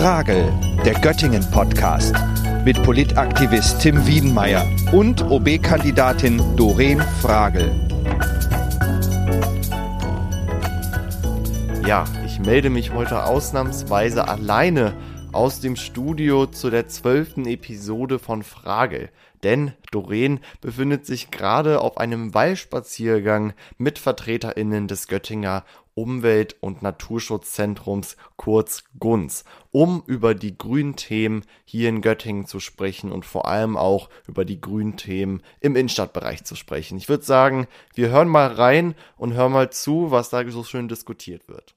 Frage, der Göttingen-Podcast mit Politaktivist Tim Wiedenmeier und OB-Kandidatin Doreen Fragel. Ja, ich melde mich heute ausnahmsweise alleine aus dem Studio zu der zwölften Episode von Frage. Denn Doreen befindet sich gerade auf einem Wallspaziergang mit VertreterInnen des Göttinger Umwelt- und Naturschutzzentrums kurz GUNS, um über die grünen Themen hier in Göttingen zu sprechen und vor allem auch über die grünen Themen im Innenstadtbereich zu sprechen. Ich würde sagen, wir hören mal rein und hören mal zu, was da so schön diskutiert wird.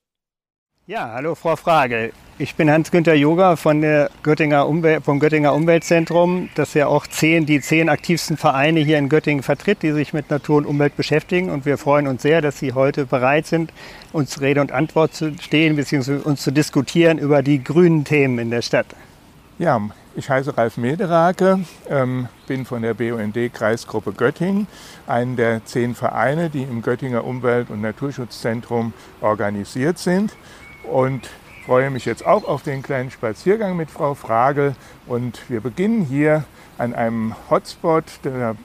Ja, hallo Frau Frage. Ich bin Hans-Günther Joger von der Göttinger vom Göttinger Umweltzentrum, das ja auch zehn, die zehn aktivsten Vereine hier in Göttingen vertritt, die sich mit Natur und Umwelt beschäftigen. Und wir freuen uns sehr, dass Sie heute bereit sind, uns Rede und Antwort zu stehen, bzw. uns zu diskutieren über die grünen Themen in der Stadt. Ja, ich heiße Ralf Mederake, ähm, bin von der BUND Kreisgruppe Göttingen, einen der zehn Vereine, die im Göttinger Umwelt- und Naturschutzzentrum organisiert sind und freue mich jetzt auch auf den kleinen Spaziergang mit Frau Fragel. Und wir beginnen hier an einem Hotspot der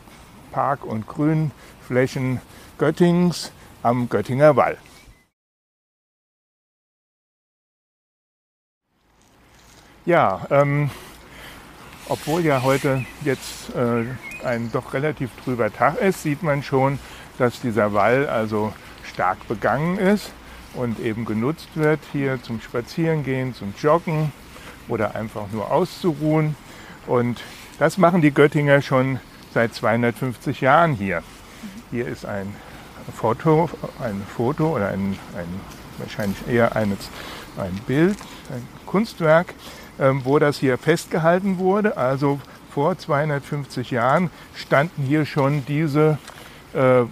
Park- und Grünflächen Göttingens am Göttinger Wall. Ja, ähm, obwohl ja heute jetzt äh, ein doch relativ trüber Tag ist, sieht man schon, dass dieser Wall also stark begangen ist und eben genutzt wird hier zum Spazierengehen, zum Joggen oder einfach nur auszuruhen. Und das machen die Göttinger schon seit 250 Jahren hier. Hier ist ein Foto, ein Foto oder ein, ein wahrscheinlich eher eines, ein Bild, ein Kunstwerk, ähm, wo das hier festgehalten wurde. Also vor 250 Jahren standen hier schon diese äh,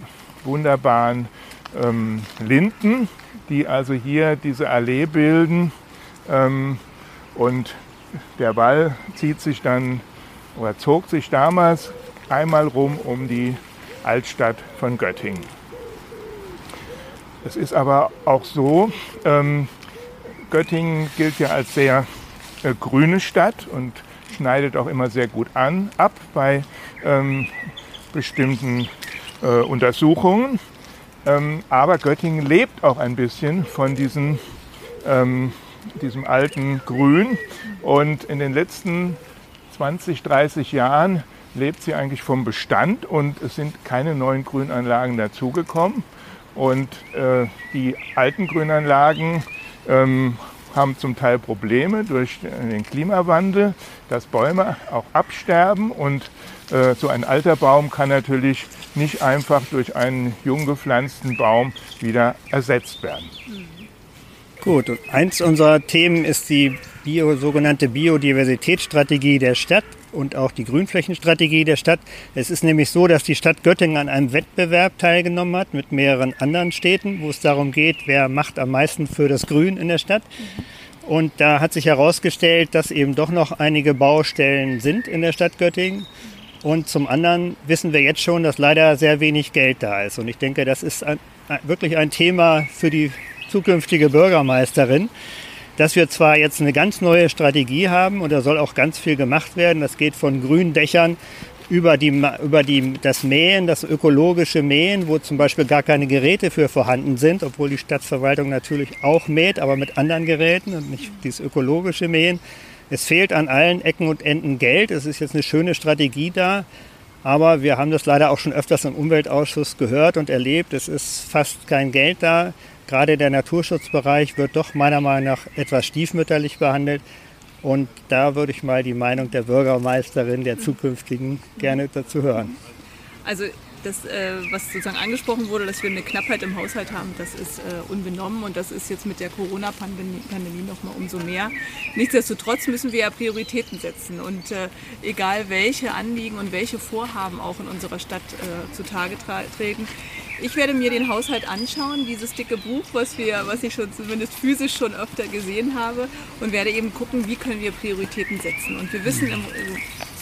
wunderbaren ähm, Linden die also hier diese Allee bilden. Ähm, und der Wall zieht sich dann oder zog sich damals einmal rum um die Altstadt von Göttingen. Es ist aber auch so, ähm, Göttingen gilt ja als sehr äh, grüne Stadt und schneidet auch immer sehr gut an, ab bei ähm, bestimmten äh, Untersuchungen. Ähm, aber Göttingen lebt auch ein bisschen von diesen, ähm, diesem alten Grün. Und in den letzten 20, 30 Jahren lebt sie eigentlich vom Bestand und es sind keine neuen Grünanlagen dazugekommen. Und äh, die alten Grünanlagen ähm, haben zum Teil Probleme durch den Klimawandel, dass Bäume auch absterben und äh, so ein alter Baum kann natürlich nicht einfach durch einen jung gepflanzten Baum wieder ersetzt werden. Gut, und eins unserer Themen ist die Bio, sogenannte Biodiversitätsstrategie der Stadt und auch die Grünflächenstrategie der Stadt. Es ist nämlich so, dass die Stadt Göttingen an einem Wettbewerb teilgenommen hat mit mehreren anderen Städten, wo es darum geht, wer macht am meisten für das Grün in der Stadt. Und da hat sich herausgestellt, dass eben doch noch einige Baustellen sind in der Stadt Göttingen und zum anderen wissen wir jetzt schon, dass leider sehr wenig Geld da ist. Und ich denke, das ist ein, wirklich ein Thema für die zukünftige Bürgermeisterin, dass wir zwar jetzt eine ganz neue Strategie haben und da soll auch ganz viel gemacht werden. Das geht von grünen Dächern über, die, über die, das Mähen, das ökologische Mähen, wo zum Beispiel gar keine Geräte für vorhanden sind, obwohl die Stadtverwaltung natürlich auch mäht, aber mit anderen Geräten und nicht dieses ökologische Mähen. Es fehlt an allen Ecken und Enden Geld. Es ist jetzt eine schöne Strategie da. Aber wir haben das leider auch schon öfters im Umweltausschuss gehört und erlebt. Es ist fast kein Geld da. Gerade der Naturschutzbereich wird doch meiner Meinung nach etwas stiefmütterlich behandelt. Und da würde ich mal die Meinung der Bürgermeisterin, der zukünftigen, gerne dazu hören. Also das, äh, was sozusagen angesprochen wurde, dass wir eine Knappheit im Haushalt haben, das ist äh, unbenommen und das ist jetzt mit der Corona-Pandemie noch mal umso mehr. Nichtsdestotrotz müssen wir ja Prioritäten setzen und äh, egal welche Anliegen und welche Vorhaben auch in unserer Stadt zutage treten, ich werde mir den Haushalt anschauen, dieses dicke Buch, was, wir, was ich schon zumindest physisch schon öfter gesehen habe und werde eben gucken, wie können wir Prioritäten setzen. Und wir wissen, im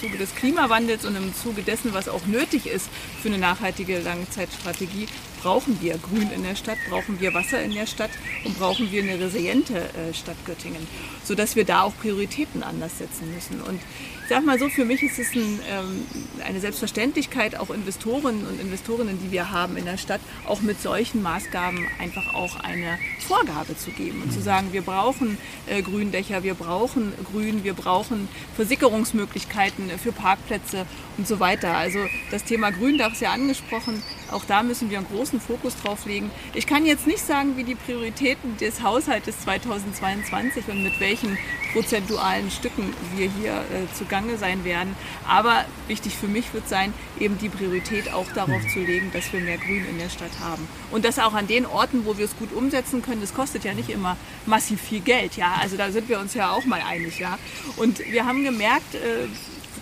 Zuge des Klimawandels und im Zuge dessen, was auch nötig ist für eine nachhaltige Langzeitstrategie, brauchen wir Grün in der Stadt, brauchen wir Wasser in der Stadt und brauchen wir eine resiliente äh, Stadt Göttingen, sodass wir da auch Prioritäten anders setzen müssen. Und ich sag mal so, für mich ist es ein, ähm, eine Selbstverständlichkeit, auch Investoren und Investorinnen, die wir haben in der Stadt, auch mit solchen Maßgaben einfach auch eine Vorgabe zu geben und zu sagen, wir brauchen äh, Gründächer, wir brauchen Grün, wir brauchen Versickerungsmöglichkeiten für Parkplätze und so weiter. Also das Thema Gründach ist ja angesprochen. Auch da müssen wir einen großen Fokus drauf legen. Ich kann jetzt nicht sagen, wie die Prioritäten des Haushaltes 2022 und mit welchen prozentualen Stücken wir hier äh, zugange sein werden. Aber wichtig für mich wird sein, eben die Priorität auch darauf zu legen, dass wir mehr Grün in der Stadt haben. Und das auch an den Orten, wo wir es gut umsetzen können. Das kostet ja nicht immer massiv viel Geld. Ja, also da sind wir uns ja auch mal einig. Ja, und wir haben gemerkt, äh,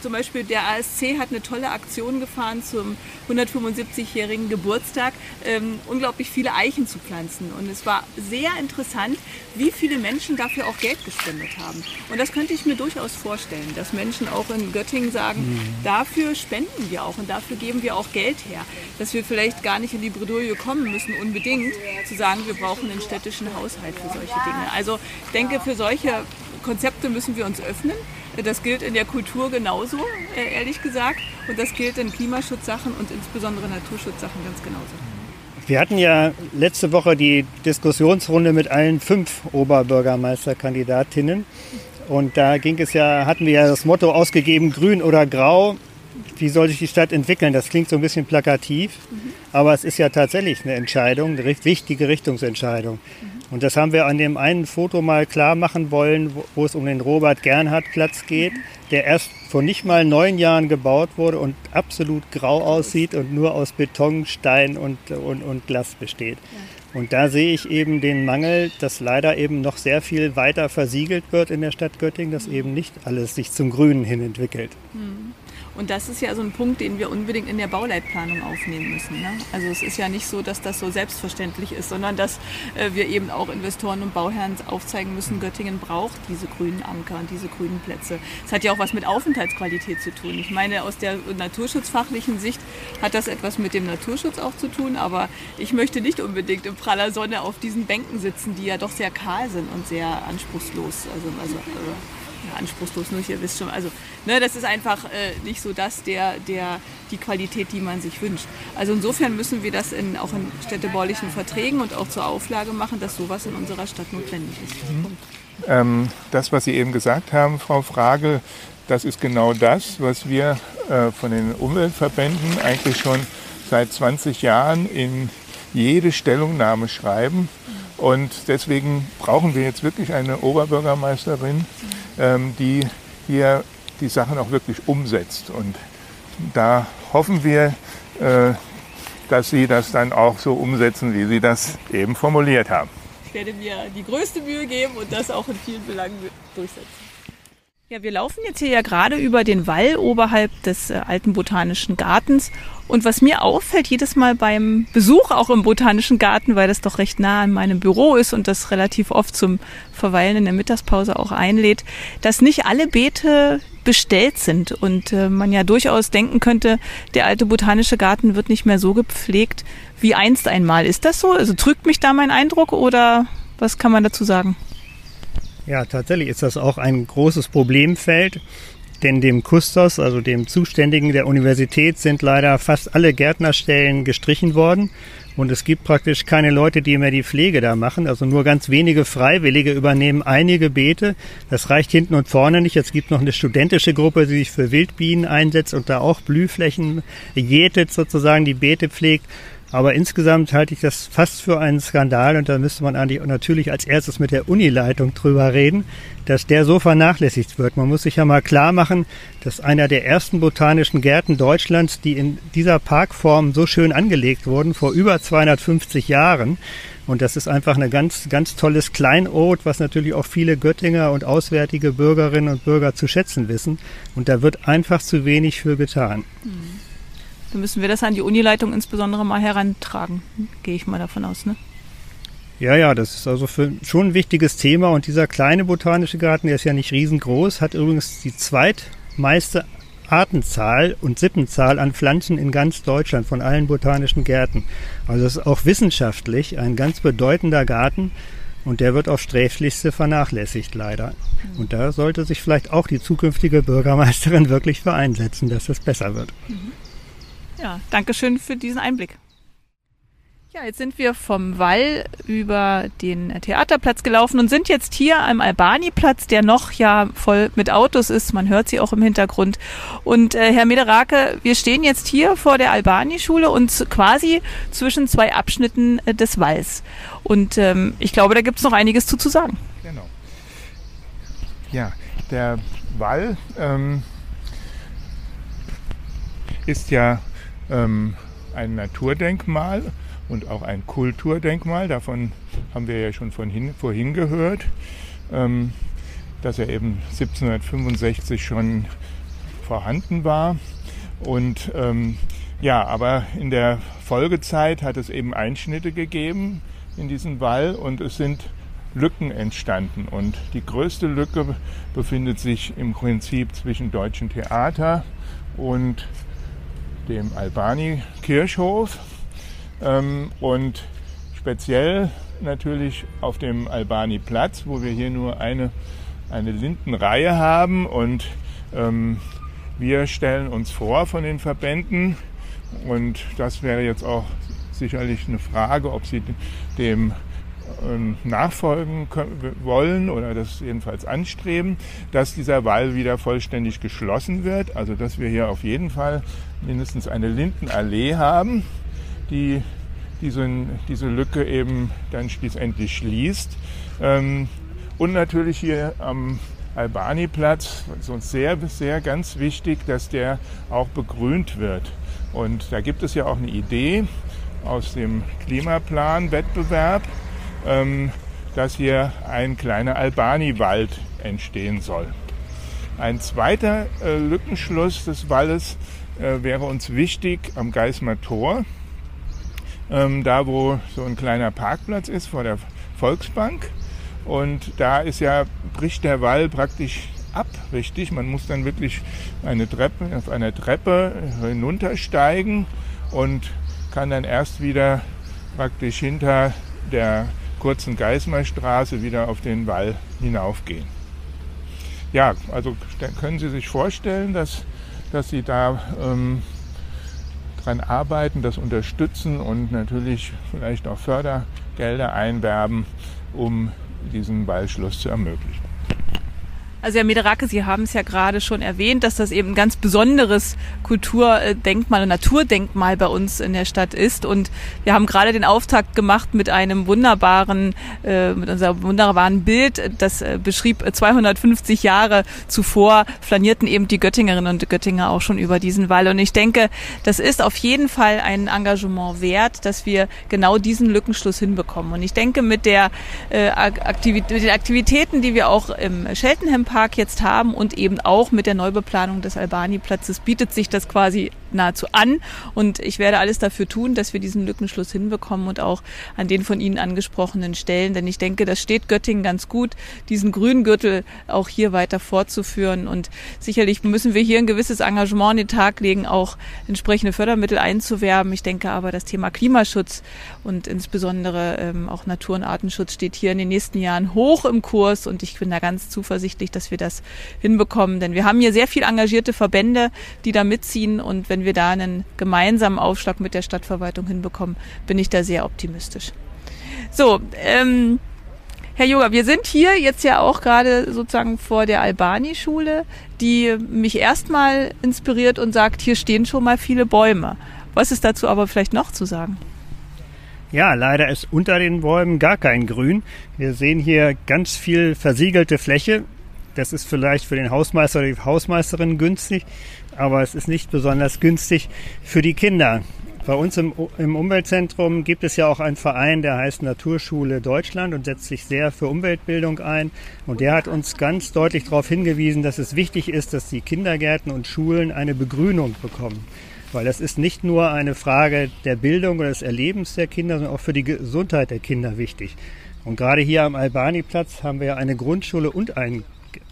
zum Beispiel der ASC hat eine tolle Aktion gefahren zum 175-jährigen Geburtstag, ähm, unglaublich viele Eichen zu pflanzen. Und es war sehr interessant, wie viele Menschen dafür auch Geld gespendet haben. Und das könnte ich mir durchaus vorstellen, dass Menschen auch in Göttingen sagen, mhm. dafür spenden wir auch und dafür geben wir auch Geld her. Dass wir vielleicht gar nicht in die Bredouille kommen müssen, unbedingt zu sagen, wir brauchen einen städtischen Haushalt für solche Dinge. Also ich denke, für solche Konzepte müssen wir uns öffnen. Das gilt in der Kultur genauso, äh, ehrlich gesagt. Und das gilt in Klimaschutzsachen und insbesondere Naturschutzsachen ganz genauso. Wir hatten ja letzte Woche die Diskussionsrunde mit allen fünf Oberbürgermeisterkandidatinnen. Und da ging es ja, hatten wir ja das Motto ausgegeben, grün oder grau. Wie soll sich die Stadt entwickeln? Das klingt so ein bisschen plakativ, mhm. aber es ist ja tatsächlich eine Entscheidung, eine wichtige Richtungsentscheidung. Mhm. Und das haben wir an dem einen Foto mal klar machen wollen, wo, wo es um den Robert-Gernhardt-Platz geht, der erst vor nicht mal neun Jahren gebaut wurde und absolut grau aussieht und nur aus Beton, Stein und, und, und Glas besteht. Und da sehe ich eben den Mangel, dass leider eben noch sehr viel weiter versiegelt wird in der Stadt Göttingen, dass eben nicht alles sich zum Grünen hin entwickelt. Mhm. Und das ist ja so ein Punkt, den wir unbedingt in der Bauleitplanung aufnehmen müssen. Ne? Also es ist ja nicht so, dass das so selbstverständlich ist, sondern dass äh, wir eben auch Investoren und Bauherren aufzeigen müssen, Göttingen braucht diese grünen Anker und diese grünen Plätze. Es hat ja auch was mit Aufenthaltsqualität zu tun. Ich meine, aus der naturschutzfachlichen Sicht hat das etwas mit dem Naturschutz auch zu tun, aber ich möchte nicht unbedingt in praller Sonne auf diesen Bänken sitzen, die ja doch sehr kahl sind und sehr anspruchslos. Also, also, also ja, anspruchslos nur, ihr wisst schon. Also, ne, das ist einfach äh, nicht so das, der, der, die Qualität, die man sich wünscht. Also insofern müssen wir das in, auch in städtebaulichen Verträgen und auch zur Auflage machen, dass sowas in unserer Stadt notwendig ist. Mhm. Ähm, das, was Sie eben gesagt haben, Frau Frage, das ist genau das, was wir äh, von den Umweltverbänden eigentlich schon seit 20 Jahren in jede Stellungnahme schreiben. Und deswegen brauchen wir jetzt wirklich eine Oberbürgermeisterin, ähm, die hier die Sachen auch wirklich umsetzt. Und da hoffen wir, äh, dass Sie das dann auch so umsetzen, wie Sie das eben formuliert haben. Ich werde mir die größte Mühe geben und das auch in vielen Belangen durchsetzen. Ja, wir laufen jetzt hier ja gerade über den Wall oberhalb des äh, alten Botanischen Gartens. Und was mir auffällt, jedes Mal beim Besuch auch im Botanischen Garten, weil das doch recht nah an meinem Büro ist und das relativ oft zum Verweilen in der Mittagspause auch einlädt, dass nicht alle Beete bestellt sind und äh, man ja durchaus denken könnte, der alte Botanische Garten wird nicht mehr so gepflegt wie einst einmal. Ist das so? Also trügt mich da mein Eindruck oder was kann man dazu sagen? Ja, tatsächlich ist das auch ein großes Problemfeld, denn dem Kustos, also dem Zuständigen der Universität, sind leider fast alle Gärtnerstellen gestrichen worden. Und es gibt praktisch keine Leute, die mehr die Pflege da machen. Also nur ganz wenige Freiwillige übernehmen einige Beete. Das reicht hinten und vorne nicht. Es gibt noch eine studentische Gruppe, die sich für Wildbienen einsetzt und da auch Blühflächen jätet, sozusagen die Beete pflegt. Aber insgesamt halte ich das fast für einen Skandal und da müsste man eigentlich natürlich als erstes mit der Unileitung drüber reden, dass der so vernachlässigt wird. Man muss sich ja mal klar machen, dass einer der ersten botanischen Gärten Deutschlands, die in dieser Parkform so schön angelegt wurden, vor über 250 Jahren. Und das ist einfach ein ganz, ganz tolles Kleinod, was natürlich auch viele Göttinger und auswärtige Bürgerinnen und Bürger zu schätzen wissen. Und da wird einfach zu wenig für getan. Mhm. Dann müssen wir das an die Unileitung insbesondere mal herantragen, gehe ich mal davon aus. Ne? Ja, ja, das ist also für, schon ein wichtiges Thema. Und dieser kleine botanische Garten, der ist ja nicht riesengroß, hat übrigens die zweitmeiste Artenzahl und Sippenzahl an Pflanzen in ganz Deutschland von allen botanischen Gärten. Also es ist auch wissenschaftlich ein ganz bedeutender Garten und der wird aufs sträflichste vernachlässigt leider. Und da sollte sich vielleicht auch die zukünftige Bürgermeisterin wirklich für einsetzen, dass es besser wird. Ja, danke schön für diesen Einblick. Ja, jetzt sind wir vom Wall über den Theaterplatz gelaufen und sind jetzt hier am Albani-Platz, der noch ja voll mit Autos ist. Man hört sie auch im Hintergrund. Und äh, Herr Mederake, wir stehen jetzt hier vor der Albani-Schule und quasi zwischen zwei Abschnitten äh, des Walls. Und ähm, ich glaube, da gibt es noch einiges zu, zu sagen. Genau. Ja, der Wall ähm, ist ja ähm, ein Naturdenkmal und auch ein Kulturdenkmal. Davon haben wir ja schon von hin, vorhin gehört, ähm, dass er eben 1765 schon vorhanden war. Und ähm, ja, aber in der Folgezeit hat es eben Einschnitte gegeben in diesen Wall und es sind Lücken entstanden. Und die größte Lücke befindet sich im Prinzip zwischen Deutschen Theater und dem Albani-Kirchhof. Ähm, und speziell natürlich auf dem Albani-Platz, wo wir hier nur eine, eine Lindenreihe haben. Und ähm, wir stellen uns vor von den Verbänden, und das wäre jetzt auch sicherlich eine Frage, ob sie dem ähm, nachfolgen wollen oder das jedenfalls anstreben, dass dieser Wall wieder vollständig geschlossen wird. Also dass wir hier auf jeden Fall mindestens eine Lindenallee haben, die diese, Lücke eben dann schließlich schließt. Ähm, und natürlich hier am Albani-Platz, ist sehr, sehr ganz wichtig, dass der auch begrünt wird. Und da gibt es ja auch eine Idee aus dem Klimaplan-Wettbewerb, dass hier ein kleiner Albani-Wald entstehen soll. Ein zweiter äh, Lückenschluss des Waldes äh, wäre uns wichtig am Geismar Tor, ähm, da wo so ein kleiner Parkplatz ist vor der Volksbank. Und da ist ja, bricht der Wall praktisch ab, richtig. Man muss dann wirklich eine Treppe, auf einer Treppe hinuntersteigen und kann dann erst wieder praktisch hinter der kurzen Geismarstraße wieder auf den Wall hinaufgehen. Ja, also können Sie sich vorstellen, dass, dass Sie da ähm, dran arbeiten, das unterstützen und natürlich vielleicht auch Fördergelder einwerben, um diesen Wallschluss zu ermöglichen. Also Herr Mederake, Sie haben es ja gerade schon erwähnt, dass das eben ein ganz besonderes Kulturdenkmal und Naturdenkmal bei uns in der Stadt ist. Und wir haben gerade den Auftakt gemacht mit einem wunderbaren, äh, mit unserem wunderbaren Bild, das äh, beschrieb 250 Jahre zuvor flanierten eben die Göttingerinnen und Göttinger auch schon über diesen Wall. Und ich denke, das ist auf jeden Fall ein Engagement wert, dass wir genau diesen Lückenschluss hinbekommen. Und ich denke, mit der äh, Aktivität, mit den Aktivitäten, die wir auch im Scheltenham Park jetzt haben und eben auch mit der Neubeplanung des Albani-Platzes bietet sich das quasi nahezu an. Und ich werde alles dafür tun, dass wir diesen Lückenschluss hinbekommen und auch an den von Ihnen angesprochenen Stellen. Denn ich denke, das steht Göttingen ganz gut, diesen grünen Gürtel auch hier weiter fortzuführen. Und sicherlich müssen wir hier ein gewisses Engagement an den Tag legen, auch entsprechende Fördermittel einzuwerben. Ich denke aber, das Thema Klimaschutz und insbesondere ähm, auch Natur- und Artenschutz steht hier in den nächsten Jahren hoch im Kurs. Und ich bin da ganz zuversichtlich, dass wir das hinbekommen. Denn wir haben hier sehr viel engagierte Verbände, die da mitziehen. Und wenn wir da einen gemeinsamen Aufschlag mit der Stadtverwaltung hinbekommen, bin ich da sehr optimistisch. So, ähm, Herr Yoga, wir sind hier jetzt ja auch gerade sozusagen vor der Albani-Schule, die mich erstmal inspiriert und sagt, hier stehen schon mal viele Bäume. Was ist dazu aber vielleicht noch zu sagen? Ja, leider ist unter den Bäumen gar kein Grün. Wir sehen hier ganz viel versiegelte Fläche. Das ist vielleicht für den Hausmeister oder die Hausmeisterin günstig, aber es ist nicht besonders günstig für die Kinder. Bei uns im, im, Umweltzentrum gibt es ja auch einen Verein, der heißt Naturschule Deutschland und setzt sich sehr für Umweltbildung ein. Und der hat uns ganz deutlich darauf hingewiesen, dass es wichtig ist, dass die Kindergärten und Schulen eine Begrünung bekommen. Weil das ist nicht nur eine Frage der Bildung oder des Erlebens der Kinder, sondern auch für die Gesundheit der Kinder wichtig. Und gerade hier am Albani-Platz haben wir ja eine Grundschule und ein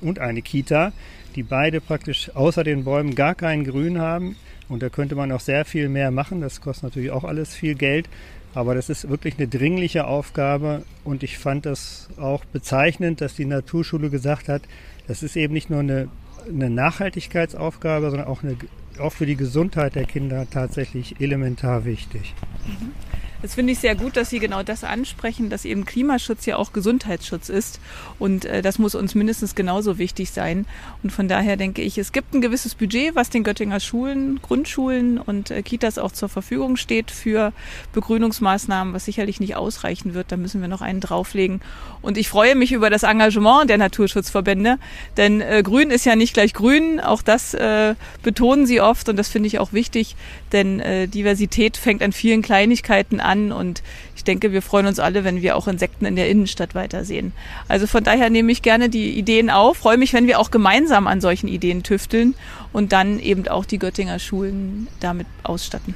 und eine Kita, die beide praktisch außer den Bäumen gar kein Grün haben. Und da könnte man auch sehr viel mehr machen. Das kostet natürlich auch alles viel Geld. Aber das ist wirklich eine dringliche Aufgabe. Und ich fand das auch bezeichnend, dass die Naturschule gesagt hat, das ist eben nicht nur eine, eine Nachhaltigkeitsaufgabe, sondern auch, eine, auch für die Gesundheit der Kinder tatsächlich elementar wichtig. Mhm. Das finde ich sehr gut, dass Sie genau das ansprechen, dass eben Klimaschutz ja auch Gesundheitsschutz ist. Und äh, das muss uns mindestens genauso wichtig sein. Und von daher denke ich, es gibt ein gewisses Budget, was den Göttinger Schulen, Grundschulen und äh, Kitas auch zur Verfügung steht für Begrünungsmaßnahmen, was sicherlich nicht ausreichen wird. Da müssen wir noch einen drauflegen. Und ich freue mich über das Engagement der Naturschutzverbände, denn äh, Grün ist ja nicht gleich Grün. Auch das äh, betonen sie oft und das finde ich auch wichtig, denn äh, Diversität fängt an vielen Kleinigkeiten an und ich denke, wir freuen uns alle, wenn wir auch Insekten in der Innenstadt weitersehen. Also von daher nehme ich gerne die Ideen auf, freue mich, wenn wir auch gemeinsam an solchen Ideen tüfteln und dann eben auch die Göttinger Schulen damit ausstatten.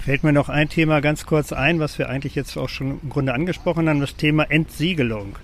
Fällt mir noch ein Thema ganz kurz ein, was wir eigentlich jetzt auch schon im Grunde angesprochen haben, das Thema Entsiegelung.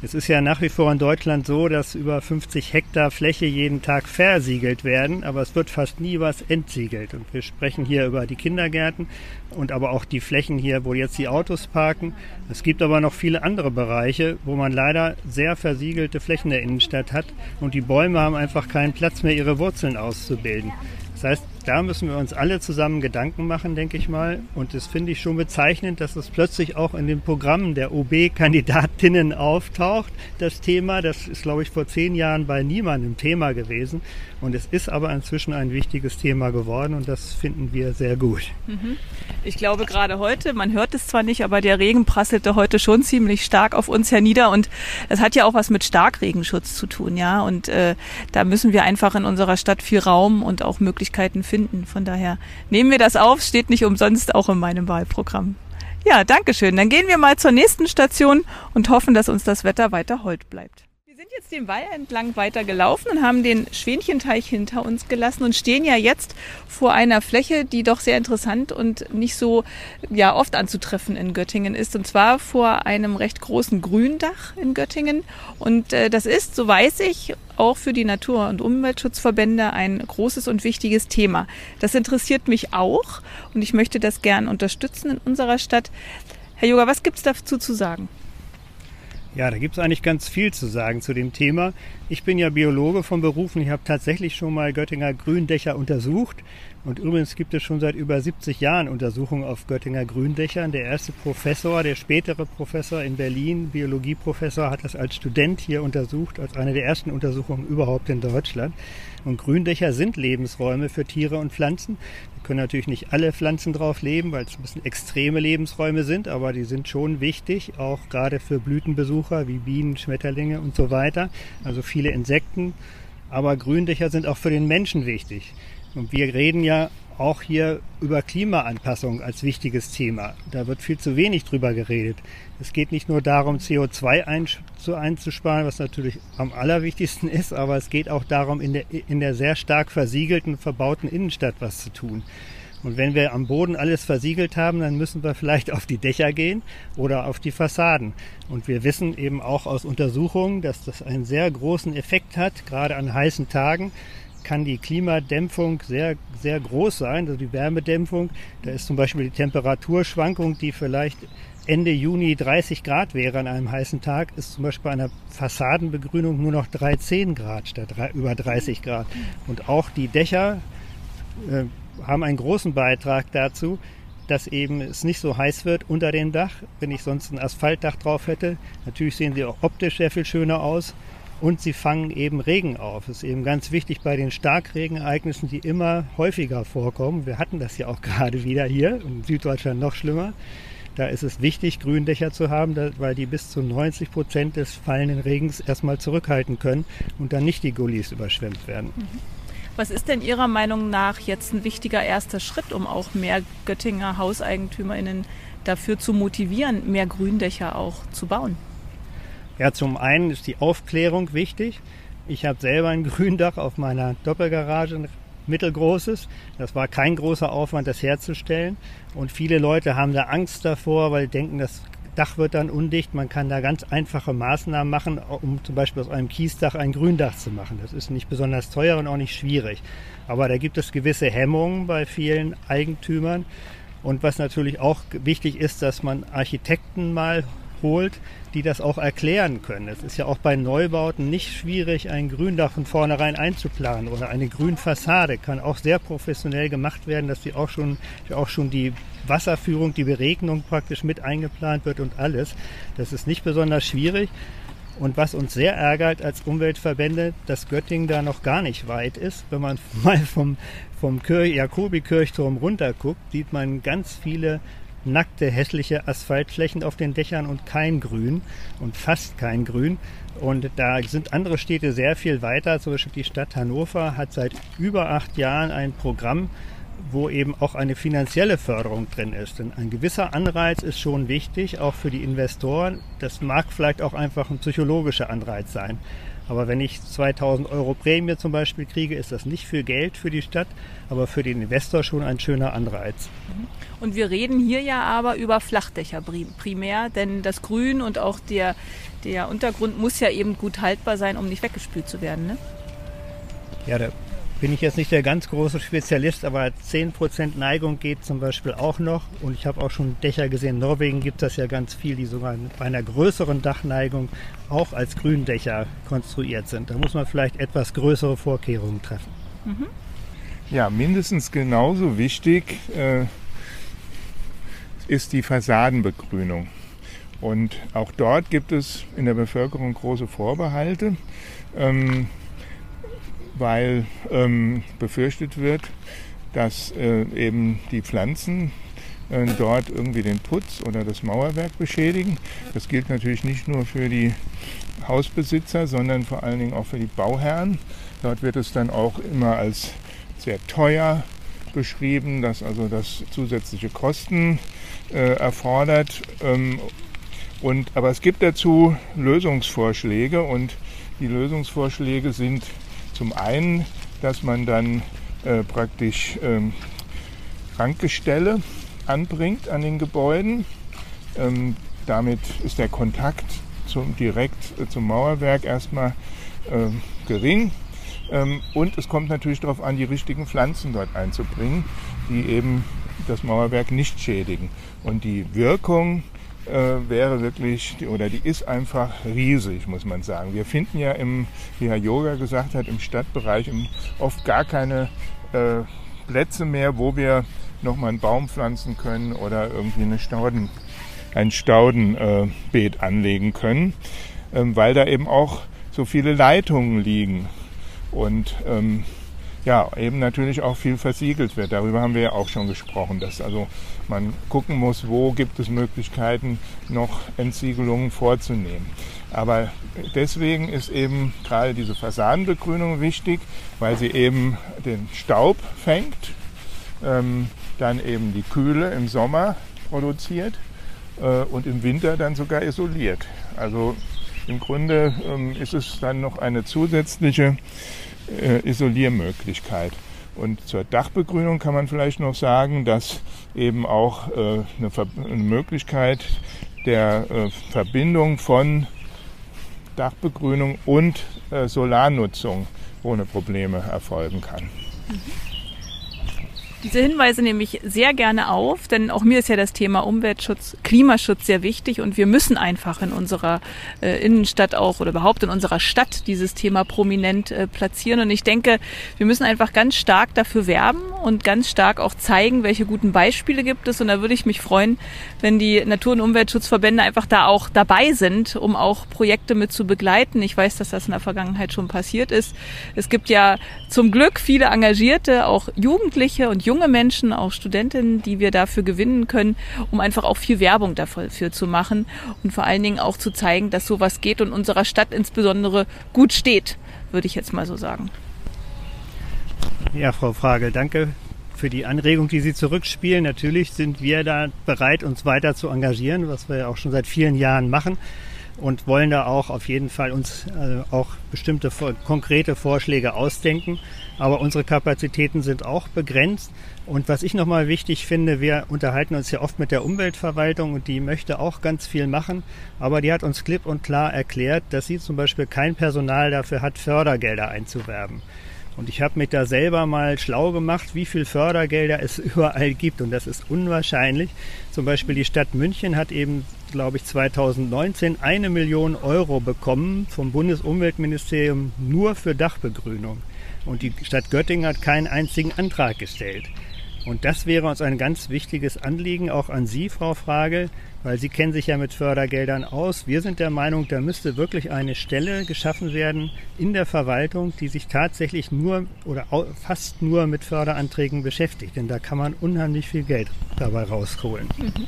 Es ist ja nach wie vor in Deutschland so, dass über 50 Hektar Fläche jeden Tag versiegelt werden, aber es wird fast nie was entsiegelt. Und wir sprechen hier über die Kindergärten und aber auch die Flächen hier, wo jetzt die Autos parken. Es gibt aber noch viele andere Bereiche, wo man leider sehr versiegelte Flächen der Innenstadt hat und die Bäume haben einfach keinen Platz mehr, ihre Wurzeln auszubilden. Das heißt, da müssen wir uns alle zusammen Gedanken machen, denke ich mal. Und das finde ich schon bezeichnend, dass es plötzlich auch in den Programmen der OB-Kandidatinnen auftaucht, das Thema. Das ist, glaube ich, vor zehn Jahren bei niemandem Thema gewesen. Und es ist aber inzwischen ein wichtiges Thema geworden und das finden wir sehr gut. Mhm. Ich glaube gerade heute, man hört es zwar nicht, aber der Regen prasselte heute schon ziemlich stark auf uns hernieder und es hat ja auch was mit Starkregenschutz zu tun, ja. Und äh, da müssen wir einfach in unserer Stadt viel Raum und auch Möglichkeiten finden finden. Von daher nehmen wir das auf, steht nicht umsonst auch in meinem Wahlprogramm. Ja, danke schön. Dann gehen wir mal zur nächsten Station und hoffen, dass uns das Wetter weiter hold bleibt jetzt den Wall entlang weiter gelaufen und haben den Schwänchenteich hinter uns gelassen und stehen ja jetzt vor einer Fläche, die doch sehr interessant und nicht so ja, oft anzutreffen in Göttingen ist. Und zwar vor einem recht großen Gründach in Göttingen. Und äh, das ist, so weiß ich, auch für die Natur- und Umweltschutzverbände ein großes und wichtiges Thema. Das interessiert mich auch und ich möchte das gern unterstützen in unserer Stadt. Herr Yoga, was gibt es dazu zu sagen? Ja, da gibt es eigentlich ganz viel zu sagen zu dem Thema. Ich bin ja Biologe von Beruf und ich habe tatsächlich schon mal Göttinger Gründächer untersucht. Und übrigens gibt es schon seit über 70 Jahren Untersuchungen auf Göttinger Gründächern. Der erste Professor, der spätere Professor in Berlin, Biologieprofessor, hat das als Student hier untersucht, als eine der ersten Untersuchungen überhaupt in Deutschland. Und Gründächer sind Lebensräume für Tiere und Pflanzen. Da können natürlich nicht alle Pflanzen drauf leben, weil es ein bisschen extreme Lebensräume sind, aber die sind schon wichtig, auch gerade für Blütenbesucher wie Bienen, Schmetterlinge und so weiter. Also viele Insekten. Aber Gründächer sind auch für den Menschen wichtig. Und wir reden ja auch hier über Klimaanpassung als wichtiges Thema. Da wird viel zu wenig drüber geredet. Es geht nicht nur darum, CO2 einzusparen, was natürlich am allerwichtigsten ist, aber es geht auch darum, in der, in der sehr stark versiegelten, verbauten Innenstadt was zu tun. Und wenn wir am Boden alles versiegelt haben, dann müssen wir vielleicht auf die Dächer gehen oder auf die Fassaden. Und wir wissen eben auch aus Untersuchungen, dass das einen sehr großen Effekt hat, gerade an heißen Tagen kann die Klimadämpfung sehr, sehr groß sein, also die Wärmedämpfung. Da ist zum Beispiel die Temperaturschwankung, die vielleicht Ende Juni 30 Grad wäre an einem heißen Tag, ist zum Beispiel bei einer Fassadenbegrünung nur noch 13 Grad statt über 30 Grad. Und auch die Dächer äh, haben einen großen Beitrag dazu, dass eben es nicht so heiß wird unter dem Dach, wenn ich sonst ein Asphaltdach drauf hätte. Natürlich sehen sie auch optisch sehr viel schöner aus und sie fangen eben Regen auf. Das ist eben ganz wichtig bei den Starkregenereignissen, die immer häufiger vorkommen. Wir hatten das ja auch gerade wieder hier, in Süddeutschland noch schlimmer. Da ist es wichtig, Gründächer zu haben, weil die bis zu 90 Prozent des fallenden Regens erstmal zurückhalten können und dann nicht die Gullis überschwemmt werden. Mhm. Was ist denn Ihrer Meinung nach jetzt ein wichtiger erster Schritt, um auch mehr Göttinger HauseigentümerInnen dafür zu motivieren, mehr Gründächer auch zu bauen? Ja, zum einen ist die Aufklärung wichtig. Ich habe selber ein Gründach auf meiner Doppelgarage, ein mittelgroßes. Das war kein großer Aufwand, das herzustellen. Und viele Leute haben da Angst davor, weil denken, das Dach wird dann undicht. Man kann da ganz einfache Maßnahmen machen, um zum Beispiel aus einem Kiesdach ein Gründach zu machen. Das ist nicht besonders teuer und auch nicht schwierig. Aber da gibt es gewisse Hemmungen bei vielen Eigentümern. Und was natürlich auch wichtig ist, dass man Architekten mal holt, die das auch erklären können. Es ist ja auch bei Neubauten nicht schwierig, ein Gründach von vornherein einzuplanen oder eine Grünfassade kann auch sehr professionell gemacht werden, dass die auch schon, auch schon die Wasserführung, die Beregnung praktisch mit eingeplant wird und alles. Das ist nicht besonders schwierig. Und was uns sehr ärgert als Umweltverbände, dass Göttingen da noch gar nicht weit ist. Wenn man mal vom, vom Jakobi-Kirchturm runterguckt, sieht man ganz viele nackte, hässliche Asphaltflächen auf den Dächern und kein Grün und fast kein Grün. Und da sind andere Städte sehr viel weiter. Zum Beispiel die Stadt Hannover hat seit über acht Jahren ein Programm, wo eben auch eine finanzielle Förderung drin ist. Denn ein gewisser Anreiz ist schon wichtig, auch für die Investoren. Das mag vielleicht auch einfach ein psychologischer Anreiz sein. Aber wenn ich 2000 Euro Prämie zum Beispiel kriege, ist das nicht viel Geld für die Stadt, aber für den Investor schon ein schöner Anreiz. Mhm. Und wir reden hier ja aber über Flachdächer primär, denn das Grün und auch der, der Untergrund muss ja eben gut haltbar sein, um nicht weggespült zu werden. Ne? Ja, da bin ich jetzt nicht der ganz große Spezialist, aber 10% Neigung geht zum Beispiel auch noch. Und ich habe auch schon Dächer gesehen. In Norwegen gibt es ja ganz viel, die sogar bei einer größeren Dachneigung auch als Gründächer konstruiert sind. Da muss man vielleicht etwas größere Vorkehrungen treffen. Mhm. Ja, mindestens genauso wichtig äh, ist die Fassadenbegrünung. Und auch dort gibt es in der Bevölkerung große Vorbehalte. Ähm, weil ähm, befürchtet wird, dass äh, eben die Pflanzen äh, dort irgendwie den Putz oder das Mauerwerk beschädigen. Das gilt natürlich nicht nur für die Hausbesitzer, sondern vor allen Dingen auch für die Bauherren. Dort wird es dann auch immer als sehr teuer beschrieben, dass also das zusätzliche Kosten äh, erfordert. Ähm, und, aber es gibt dazu Lösungsvorschläge und die Lösungsvorschläge sind zum einen, dass man dann äh, praktisch ähm, Krankgestelle anbringt an den Gebäuden. Ähm, damit ist der Kontakt zum, direkt äh, zum Mauerwerk erstmal äh, gering. Ähm, und es kommt natürlich darauf an, die richtigen Pflanzen dort einzubringen, die eben das Mauerwerk nicht schädigen. Und die Wirkung äh, wäre wirklich, oder die ist einfach riesig, muss man sagen. Wir finden ja im, wie Herr Yoga gesagt hat, im Stadtbereich oft gar keine äh, Plätze mehr, wo wir nochmal einen Baum pflanzen können oder irgendwie eine Stauden, ein Staudenbeet äh, anlegen können, ähm, weil da eben auch so viele Leitungen liegen. Und ähm, ja, eben natürlich auch viel versiegelt wird. Darüber haben wir ja auch schon gesprochen, dass also man gucken muss, wo gibt es Möglichkeiten, noch Entsiegelungen vorzunehmen. Aber deswegen ist eben gerade diese Fassadenbegrünung wichtig, weil sie eben den Staub fängt, ähm, dann eben die Kühle im Sommer produziert äh, und im Winter dann sogar isoliert. Also im Grunde ähm, ist es dann noch eine zusätzliche äh, Isoliermöglichkeit. Und zur Dachbegrünung kann man vielleicht noch sagen, dass eben auch äh, eine, eine, Möglichkeit der äh, Verbindung von Dachbegrünung und äh, Solarnutzung ohne Probleme erfolgen kann. Mhm diese Hinweise nehme ich sehr gerne auf, denn auch mir ist ja das Thema Umweltschutz, Klimaschutz sehr wichtig und wir müssen einfach in unserer äh, Innenstadt auch oder überhaupt in unserer Stadt dieses Thema prominent äh, platzieren. Und ich denke, wir müssen einfach ganz stark dafür werben und ganz stark auch zeigen, welche guten Beispiele gibt es. Und da würde ich mich freuen, wenn die Natur- und Umweltschutzverbände einfach da auch dabei sind, um auch Projekte mit zu begleiten. Ich weiß, dass das in der Vergangenheit schon passiert ist. Es gibt ja zum Glück viele Engagierte, auch Jugendliche und junge Menschen, auch Studentinnen, die wir dafür gewinnen können, um einfach auch viel Werbung dafür zu machen und vor allen Dingen auch zu zeigen, dass sowas geht und unserer Stadt insbesondere gut steht, würde ich jetzt mal so sagen. Ja, Frau Frage, danke für die Anregung, die Sie zurückspielen. Natürlich sind wir da bereit, uns weiter zu engagieren, was wir ja auch schon seit vielen Jahren machen. Und wollen da auch auf jeden Fall uns äh, auch bestimmte konkrete Vorschläge ausdenken. Aber unsere Kapazitäten sind auch begrenzt. Und was ich nochmal wichtig finde, wir unterhalten uns ja oft mit der Umweltverwaltung und die möchte auch ganz viel machen. Aber die hat uns klipp und klar erklärt, dass sie zum Beispiel kein Personal dafür hat, Fördergelder einzuwerben. Und ich habe mich da selber mal schlau gemacht, wie viel Fördergelder es überall gibt. Und das ist unwahrscheinlich. Zum Beispiel die Stadt München hat eben, glaube ich, 2019 eine Million Euro bekommen vom Bundesumweltministerium nur für Dachbegrünung. Und die Stadt Göttingen hat keinen einzigen Antrag gestellt. Und das wäre uns ein ganz wichtiges Anliegen, auch an Sie, Frau Frage, weil Sie kennen sich ja mit Fördergeldern aus. Wir sind der Meinung, da müsste wirklich eine Stelle geschaffen werden in der Verwaltung, die sich tatsächlich nur oder fast nur mit Förderanträgen beschäftigt. Denn da kann man unheimlich viel Geld dabei rausholen. Mhm.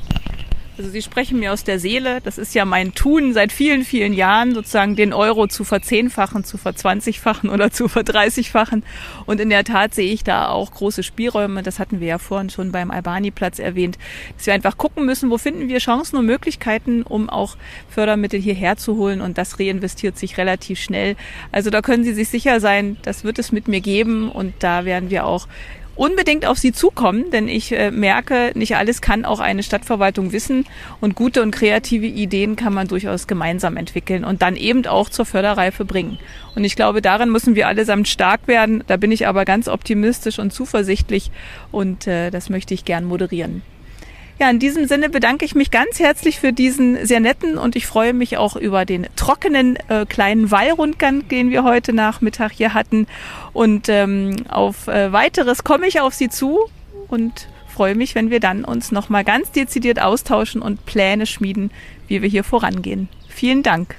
Also Sie sprechen mir aus der Seele. Das ist ja mein Tun seit vielen, vielen Jahren, sozusagen den Euro zu verzehnfachen, zu verzwanzigfachen oder zu verdreißigfachen. Und in der Tat sehe ich da auch große Spielräume. Das hatten wir ja vorhin schon beim Albani-Platz erwähnt, dass wir einfach gucken müssen, wo finden wir Chancen und Möglichkeiten, um auch Fördermittel hierher zu holen. Und das reinvestiert sich relativ schnell. Also da können Sie sich sicher sein, das wird es mit mir geben. Und da werden wir auch unbedingt auf Sie zukommen, denn ich äh, merke, nicht alles kann auch eine Stadtverwaltung wissen und gute und kreative Ideen kann man durchaus gemeinsam entwickeln und dann eben auch zur Förderreife bringen. Und ich glaube, darin müssen wir allesamt stark werden. Da bin ich aber ganz optimistisch und zuversichtlich und äh, das möchte ich gern moderieren. Ja, in diesem Sinne bedanke ich mich ganz herzlich für diesen sehr netten und ich freue mich auch über den trockenen äh, kleinen Wallrundgang, den wir heute Nachmittag hier hatten. Und ähm, auf äh, weiteres komme ich auf Sie zu und freue mich, wenn wir dann uns nochmal ganz dezidiert austauschen und Pläne schmieden, wie wir hier vorangehen. Vielen Dank.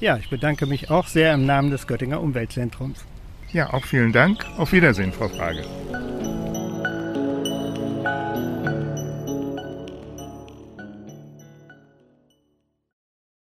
Ja, ich bedanke mich auch sehr im Namen des Göttinger Umweltzentrums. Ja, auch vielen Dank. Auf Wiedersehen, Frau Frage.